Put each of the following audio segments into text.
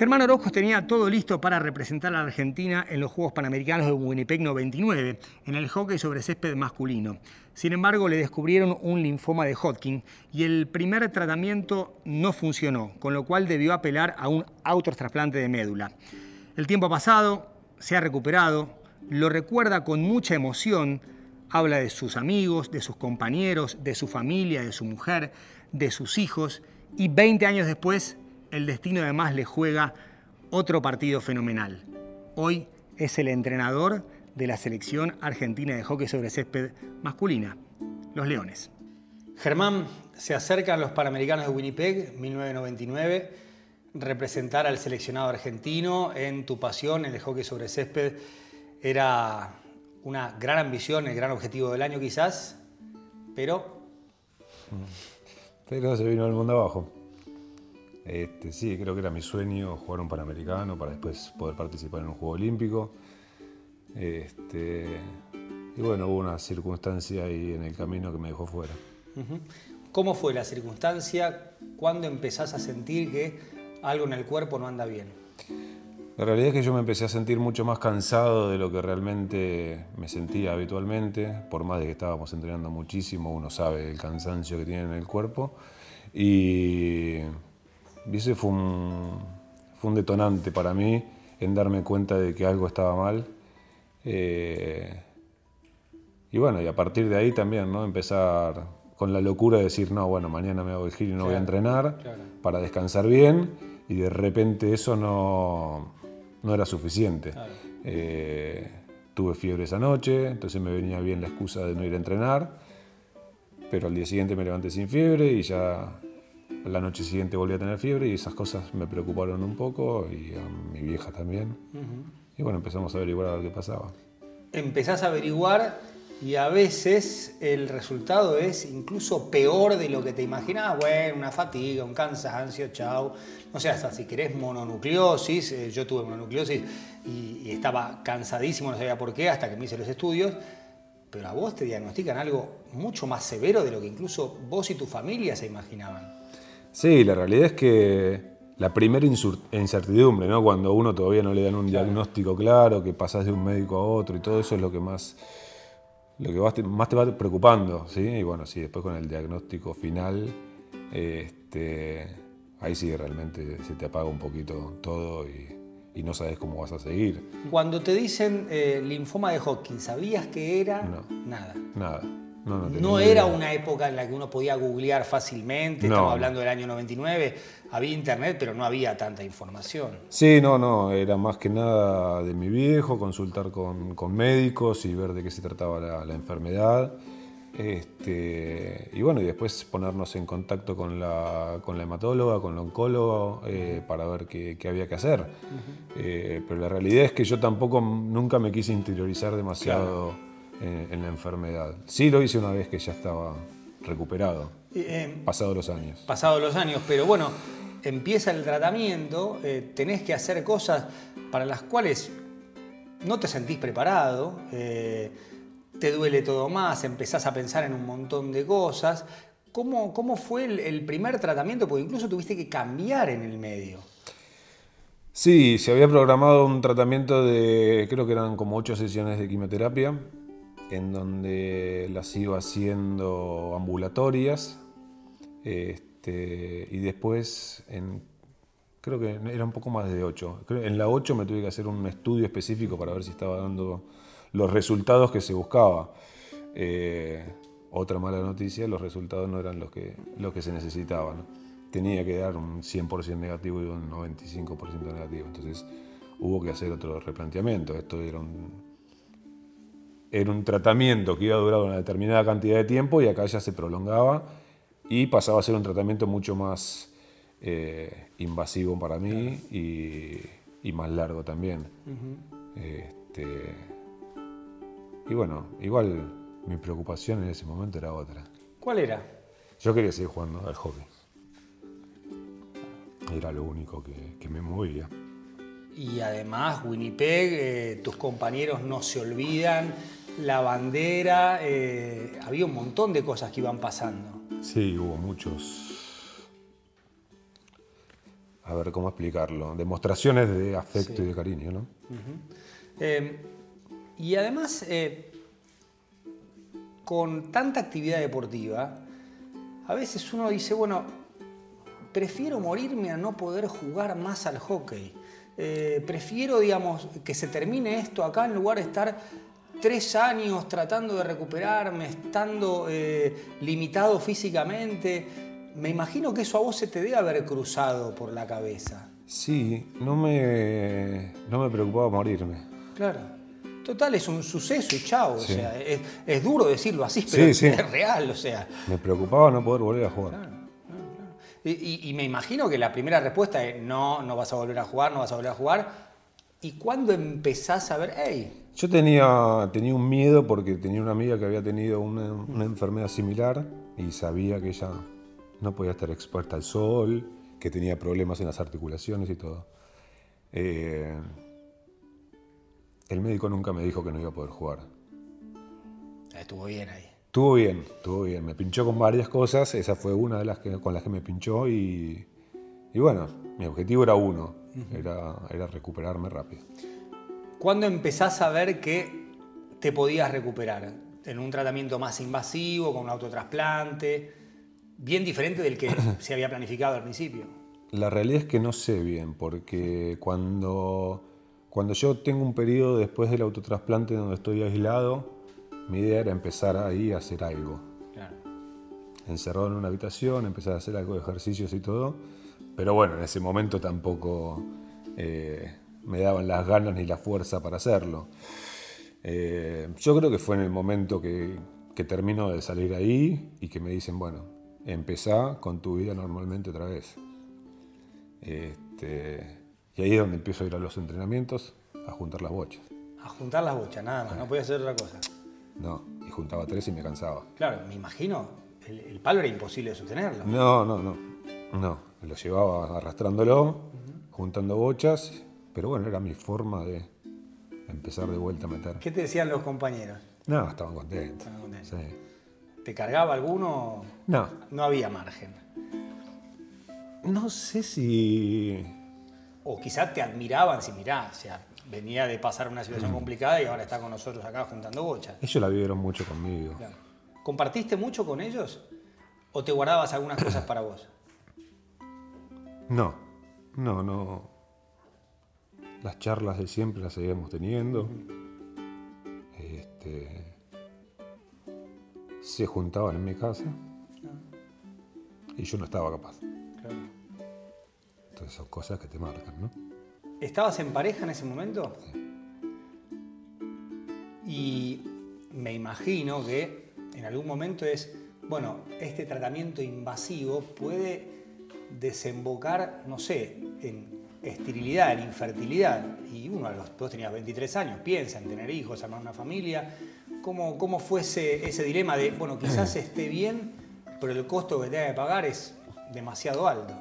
Germán Orozco tenía todo listo para representar a la Argentina en los Juegos Panamericanos de Winnipeg 99, en el hockey sobre césped masculino. Sin embargo, le descubrieron un linfoma de Hodgkin y el primer tratamiento no funcionó, con lo cual debió apelar a un autotrasplante de médula. El tiempo ha pasado, se ha recuperado, lo recuerda con mucha emoción, habla de sus amigos, de sus compañeros, de su familia, de su mujer, de sus hijos y 20 años después el destino además le juega otro partido fenomenal. Hoy es el entrenador de la selección argentina de hockey sobre césped masculina, los Leones. Germán, se acercan los Panamericanos de Winnipeg, 1999, representar al seleccionado argentino en tu pasión, en el hockey sobre césped, era una gran ambición, el gran objetivo del año quizás, pero... Pero se vino el mundo abajo. Este, sí, creo que era mi sueño jugar un Panamericano para después poder participar en un Juego Olímpico. Este, y bueno, hubo una circunstancia ahí en el camino que me dejó fuera. ¿Cómo fue la circunstancia? ¿Cuándo empezás a sentir que algo en el cuerpo no anda bien? La realidad es que yo me empecé a sentir mucho más cansado de lo que realmente me sentía habitualmente, por más de que estábamos entrenando muchísimo, uno sabe el cansancio que tiene en el cuerpo. Y ese fue un, fue un detonante para mí en darme cuenta de que algo estaba mal. Eh, y bueno, y a partir de ahí también, ¿no? Empezar con la locura de decir, no, bueno, mañana me hago el giro y no voy a entrenar para descansar bien. Y de repente eso no, no era suficiente. Eh, tuve fiebre esa noche, entonces me venía bien la excusa de no ir a entrenar. Pero al día siguiente me levanté sin fiebre y ya la noche siguiente volví a tener fiebre y esas cosas me preocuparon un poco y a mi vieja también. Y bueno, empezamos a averiguar a ver qué pasaba. Empezás a averiguar y a veces el resultado es incluso peor de lo que te imaginabas. Bueno, una fatiga, un cansancio, chao. No sé, hasta si querés mononucleosis. Eh, yo tuve mononucleosis y, y estaba cansadísimo, no sabía por qué, hasta que me hice los estudios pero a vos te diagnostican algo mucho más severo de lo que incluso vos y tu familia se imaginaban. Sí, la realidad es que la primera incertidumbre, ¿no? cuando uno todavía no le dan un diagnóstico claro, que pasás de un médico a otro y todo eso es lo que más, lo que más te va preocupando. ¿sí? Y bueno, sí, después con el diagnóstico final, este, ahí sí realmente se te apaga un poquito todo y, no sabes cómo vas a seguir. Cuando te dicen eh, linfoma de Hodgkin, ¿sabías que era? No, nada. Nada. No, era una época en la que uno podía googlear fácilmente, estamos hablando del año 99, había internet, pero no había tanta información. Sí, no, no, era más que nada de mi viejo, consultar con, médicos y ver de qué se trataba la, enfermedad. Este, y bueno, y después ponernos en contacto con la, con la hematóloga, con el oncólogo, eh, para ver qué, había que hacer. Eh, pero la realidad es que yo tampoco nunca me quise interiorizar demasiado en, la enfermedad. Sí lo hice una vez que ya estaba recuperado, eh, pasado los años. Pasado los años, pero bueno, empieza el tratamiento, eh, tenés que hacer cosas para las cuales no te sentís preparado, eh, te duele todo más, empezás a pensar en un montón de cosas. ¿Cómo, cómo fue el, el primer tratamiento? Porque incluso tuviste que cambiar en el medio. Sí, se había programado un tratamiento de, creo que eran como ocho sesiones de quimioterapia en donde las iba haciendo ambulatorias. Este, y después, en, creo que era un poco más de 8. En la 8 me tuve que hacer un estudio específico para ver si estaba dando los resultados que se buscaba. Eh, otra mala noticia, los resultados no eran los que, los que se necesitaban. Tenía que dar un 100% negativo y un 95% negativo. Entonces hubo que hacer otro replanteamiento. Esto era un era un tratamiento que iba a durar una determinada cantidad de tiempo y acá ya se prolongaba y pasaba a ser un tratamiento mucho más eh, invasivo para mí y, más largo también. Este, y bueno, igual mi preocupación en ese momento era otra. ¿Cuál era? Yo quería seguir jugando al hockey. Era lo único que, me movía. Y además, Winnipeg, eh, tus compañeros no se olvidan la bandera, eh, había un montón de cosas que iban pasando. Sí, hubo muchos. a ver cómo explicarlo, demostraciones de afecto y de cariño, ¿no? Eh, y además, eh, con tanta actividad deportiva, a veces uno dice, bueno, prefiero morirme a no poder jugar más al hockey. Prefiero, digamos, que se termine esto acá en lugar de estar tres años tratando de recuperarme, estando limitado físicamente. Me imagino que eso a vos se te debe haber cruzado por la cabeza. Sí, no me, no me preocupaba morirme. Claro. Total, es un suceso y chao. O sea, es, duro decirlo así, pero es real. O sea. Me preocupaba no poder volver a jugar. Claro, Y, me imagino que la primera respuesta es no, no vas a volver a jugar, no vas a volver a jugar. ¿Y cuándo empezás a ver, hey? Yo tenía, tenía un miedo porque tenía una amiga que había tenido una, una enfermedad similar y sabía que ella no podía estar expuesta al sol, que tenía problemas en las articulaciones y todo. Eh, el médico nunca me dijo que no iba a poder jugar. Estuvo bien ahí. Estuvo bien, estuvo bien. Me pinchó con varias cosas, esa fue una de las que, con las que me pinchó y, y bueno, mi objetivo era uno, era, era recuperarme rápido. ¿Cuándo empezás a ver que te podías recuperar? ¿En un tratamiento más invasivo, con un autotrasplante? bien diferente del que se había planificado al principio. La realidad es que no sé bien, porque cuando, cuando yo tengo un periodo después del autotrasplante donde estoy aislado, mi idea era empezar ahí a hacer algo. Claro. Encerrado en una habitación, empezar a hacer algo de ejercicios y todo. Pero bueno, en ese momento tampoco eh, me daban las ganas ni la fuerza para hacerlo. Eh, yo creo que fue en el momento que, que termino de salir ahí y que me dicen, bueno, empezá con tu vida normalmente otra vez. Este, y ahí es donde empiezo a ir a los entrenamientos a juntar las bochas. A juntar las bochas, nada más, no podía hacer otra cosa. No, y juntaba tres y me cansaba. Claro, me imagino, el, palo era imposible de sostenerlo. No, no, no, no, lo llevaba arrastrándolo, juntando bochas, pero bueno, era mi forma de empezar de vuelta a meter. ¿Qué te decían los compañeros? No, estaban contentos. Estaban contentos. Sí. ¿Te cargaba alguno? No. No había margen. No sé si. O quizás te admiraban si mirá, o sea, venía de pasar una situación mm. complicada y ahora está con nosotros acá juntando bochas. Ellos la vivieron mucho conmigo. ¿Compartiste mucho con ellos? ¿O te guardabas algunas cosas para vos? No, no, no. Las charlas de siempre las seguimos teniendo. Este se juntaban en mi casa y yo no estaba capaz. Entonces son cosas que te marcan, ¿no? ¿Estabas en pareja en ese momento? Y me imagino que en algún momento es, bueno, este tratamiento invasivo puede desembocar, no sé, en esterilidad, en infertilidad. Y uno a los dos tenías 23 años, piensa en tener hijos, armar una familia. ¿Cómo, cómo fue ese, dilema de, bueno, quizás esté bien, pero el costo que tenga que pagar es demasiado alto?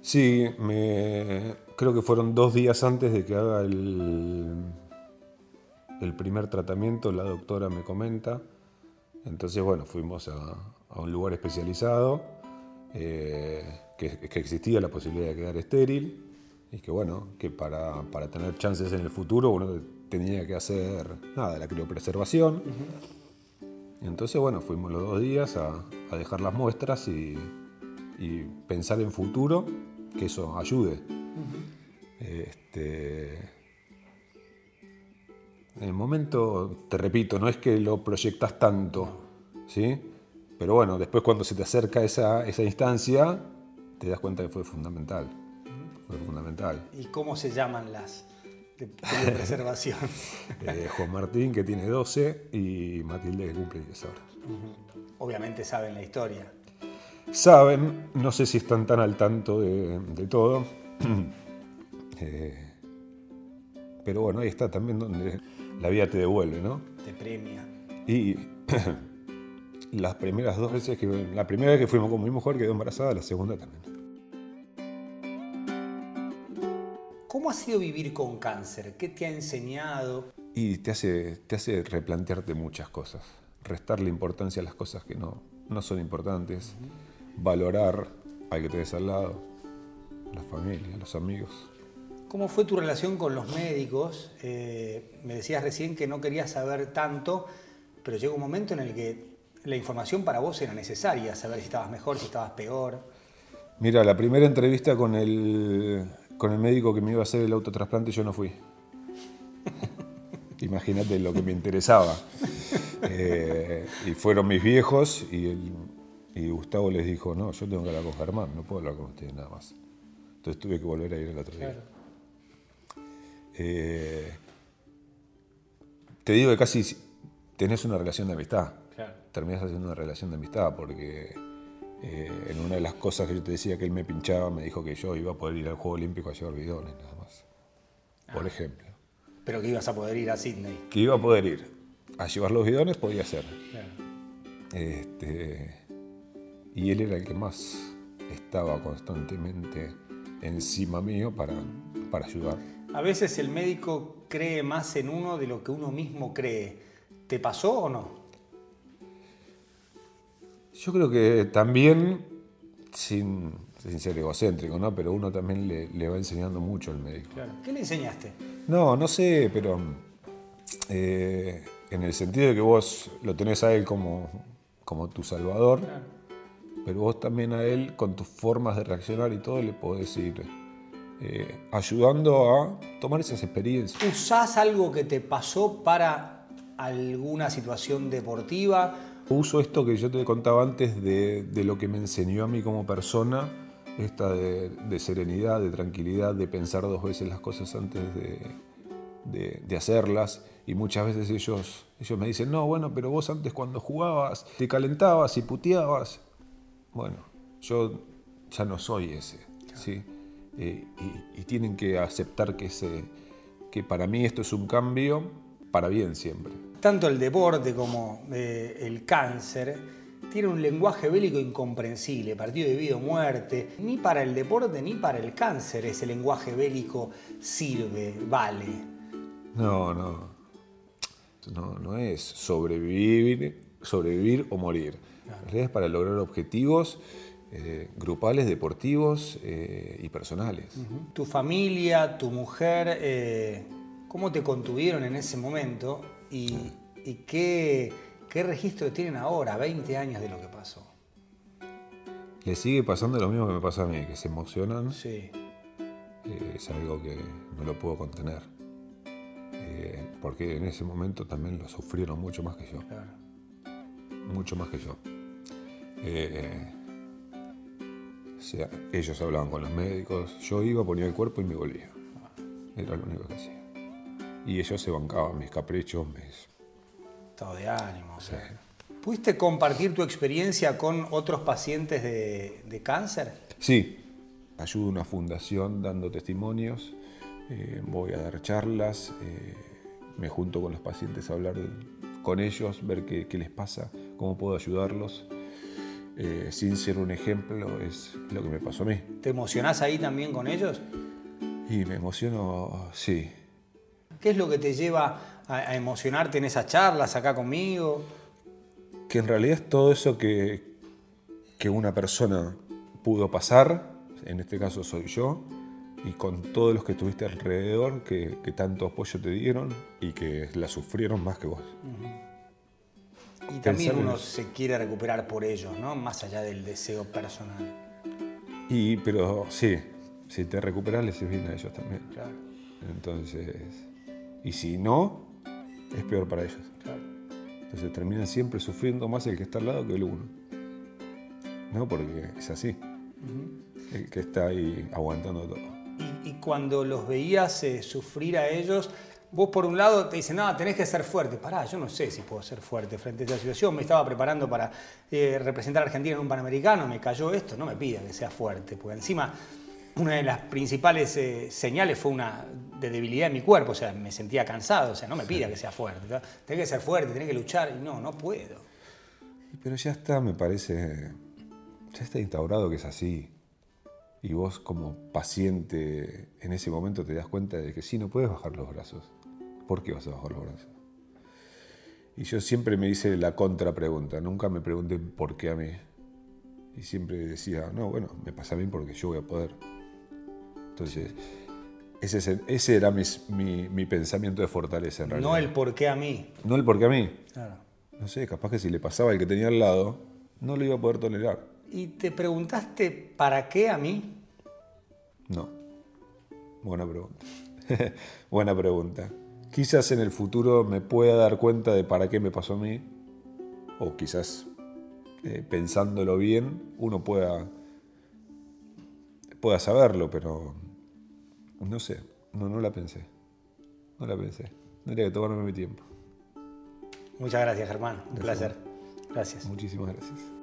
Sí, me, creo que fueron dos días antes de que haga el, el primer tratamiento, la doctora me comenta. Entonces, bueno, fuimos a, un lugar especializado, eh, que, que, existía la posibilidad de quedar estéril y que, bueno, que para, para tener chances en el futuro uno tenía que hacer nada, la criopreservación. entonces, bueno, fuimos los dos días a, dejar las muestras y, pensar en futuro, que eso ayude. este, en el momento, te repito, no es que lo proyectas tanto, ¿sí? Pero bueno, después cuando se te acerca esa, esa instancia, te das cuenta que fue fundamental. Fue fundamental. ¿Y cómo se llaman las, de, preservación. Eh, Juan Martín, que tiene 12, y Matilde, que cumple 10 horas. Obviamente saben la historia. Saben, no sé si están tan al tanto de, todo. Eh, pero bueno, ahí está también donde la vida te devuelve, ¿no? Te premia. Y las primeras dos veces que. La primera vez que fuimos con mi mujer quedó embarazada, la segunda también. ¿Cómo ha sido vivir con cáncer? ¿Qué te ha enseñado? Y te hace, te hace replantearte muchas cosas, restarle importancia a las cosas que no, no son importantes, valorar al que te des al lado. la familia, los amigos. ¿Cómo fue tu relación con los médicos? Eh, me decías recién que no querías saber tanto, pero llegó un momento en el que la información para vos era necesaria, saber si estabas mejor, si estabas peor. Mira, la primera entrevista con el, con el médico que me iba a hacer el autotrasplante yo no fui. Imagínate lo que me interesaba. Eh, y fueron mis viejos y, y Gustavo les dijo, no, yo tengo que hablar con Germán, no puedo hablar con ustedes nada más. Entonces tuve que volver a ir el otro día. Eh, te digo que casi tenés una relación de amistad. Terminás haciendo una relación de amistad porque eh, en una de las cosas que yo te decía que él me pinchaba, me dijo que yo iba a poder ir al Juego Olímpico a llevar bidones, nada más. Por ah. ejemplo. Pero que ibas a poder ir a Sydney. Que iba a poder ir. A llevar los bidones podía ser. Este, y él era el que más estaba constantemente encima mío para, para ayudar. A veces el médico cree más en uno de lo que uno mismo cree. ¿Te pasó o no? Yo creo que también, sin, ser egocéntrico, ¿no? pero uno también le, va enseñando mucho al médico. ¿Qué le enseñaste? No, no sé, pero eh, en el sentido de que vos lo tenés a él como, como tu salvador, pero vos también a él con tus formas de reaccionar y todo le podés ir eh, ayudando a tomar esas experiencias. ¿Usás algo que te pasó para alguna situación deportiva? Uso esto que yo te contaba antes de, lo que me enseñó a mí como persona, esta de, serenidad, de tranquilidad, de pensar dos veces las cosas antes de, de, hacerlas. Y muchas veces ellos, ellos me dicen, no, bueno, pero vos antes cuando jugabas te calentabas y puteabas. Bueno, yo ya no soy ese. ¿sí? Eh, y, tienen que aceptar que, que para mí esto es un cambio para bien siempre. Tanto el deporte como eh, el cáncer tiene un lenguaje bélico incomprensible, partido de vida o muerte. Ni para el deporte ni para el cáncer ese lenguaje bélico sirve, vale. No, no. No, no es sobrevivir, sobrevivir o morir. Es para lograr objetivos eh, grupales, deportivos eh, y personales. Tu familia, tu mujer, eh, ¿cómo te contuvieron en ese momento y, qué, registro tienen ahora, 20 años de lo que pasó? Le sigue pasando lo mismo que me pasa a mí, que se emocionan. Sí. es algo que no lo puedo contener. porque en ese momento también lo sufrieron mucho más que yo. Claro. Mucho más que yo. O sea, ellos hablaban con los médicos, yo iba, ponía el cuerpo y me volvía. Era lo único que hacía. Y ellos se bancaban mis caprichos, mis... Estado de ánimo. ¿Pudiste compartir tu experiencia con otros pacientes de, cáncer? Sí. Ayudo a una fundación dando testimonios, eh, voy a dar charlas, eh, me junto con los pacientes a hablar con ellos, ver qué, qué les pasa, cómo puedo ayudarlos. Eh, sin ser un ejemplo, es lo que me pasó a mí. ¿Te emocionás ahí también con ellos? Y me emociono, sí. ¿Qué es lo que te lleva a, emocionarte en esas charlas acá conmigo? Que en realidad es todo eso que, que una persona pudo pasar, en este caso soy yo, y con todos los que estuviste alrededor, que, tanto apoyo te dieron y que la sufrieron más que vos. Y también uno se quiere recuperar por ellos, ¿no? Más allá del deseo personal. Y, pero sí, si te recuperas les sirve a ellos también. Claro. Entonces, y si no, es peor para ellos. Entonces terminan siempre sufriendo más el que está al lado que el uno. ¿No? Porque es así. El que está ahí aguantando todo. Y, cuando los veías eh, sufrir a ellos, Vos por un lado te dicen, no, tenés que ser fuerte. Pará, yo no sé si puedo ser fuerte frente a esta situación. Me estaba preparando para eh, representar a Argentina en un Panamericano, me cayó esto, no me pida que sea fuerte. Porque encima una de las principales eh, señales fue una de debilidad en mi cuerpo, o sea, me sentía cansado, o sea, no me pida que sea fuerte. Tenés que ser fuerte, tenés que luchar, y no, no puedo. Pero ya está, me parece, ya está instaurado que es así. Y vos como paciente en ese momento te das cuenta de que sí, no puedes bajar los brazos. ¿por qué vas a bajar los brazos? Y yo siempre me hice la contrapregunta, nunca me pregunté por qué a mí. Y siempre decía, no, bueno, me pasa a mí porque yo voy a poder. Entonces, ese, ese era mis- mi, mi pensamiento de fortaleza en realidad. No el por qué a mí. No el porque a mí. Claro. No sé, capaz que si le pasaba al que tenía al lado, no lo iba a poder tolerar. ¿Y te preguntaste para qué a mí? No. Buena pregunta. Buena pregunta. Quizás en el futuro me pueda dar cuenta de para qué me pasó a mí. O quizás eh, pensándolo bien, uno pueda, pueda saberlo, pero no sé. No, no la pensé. No la pensé. Tendría que tomarme mi tiempo. Muchas gracias, Germán. Un placer. Gracias. Muchísimas gracias.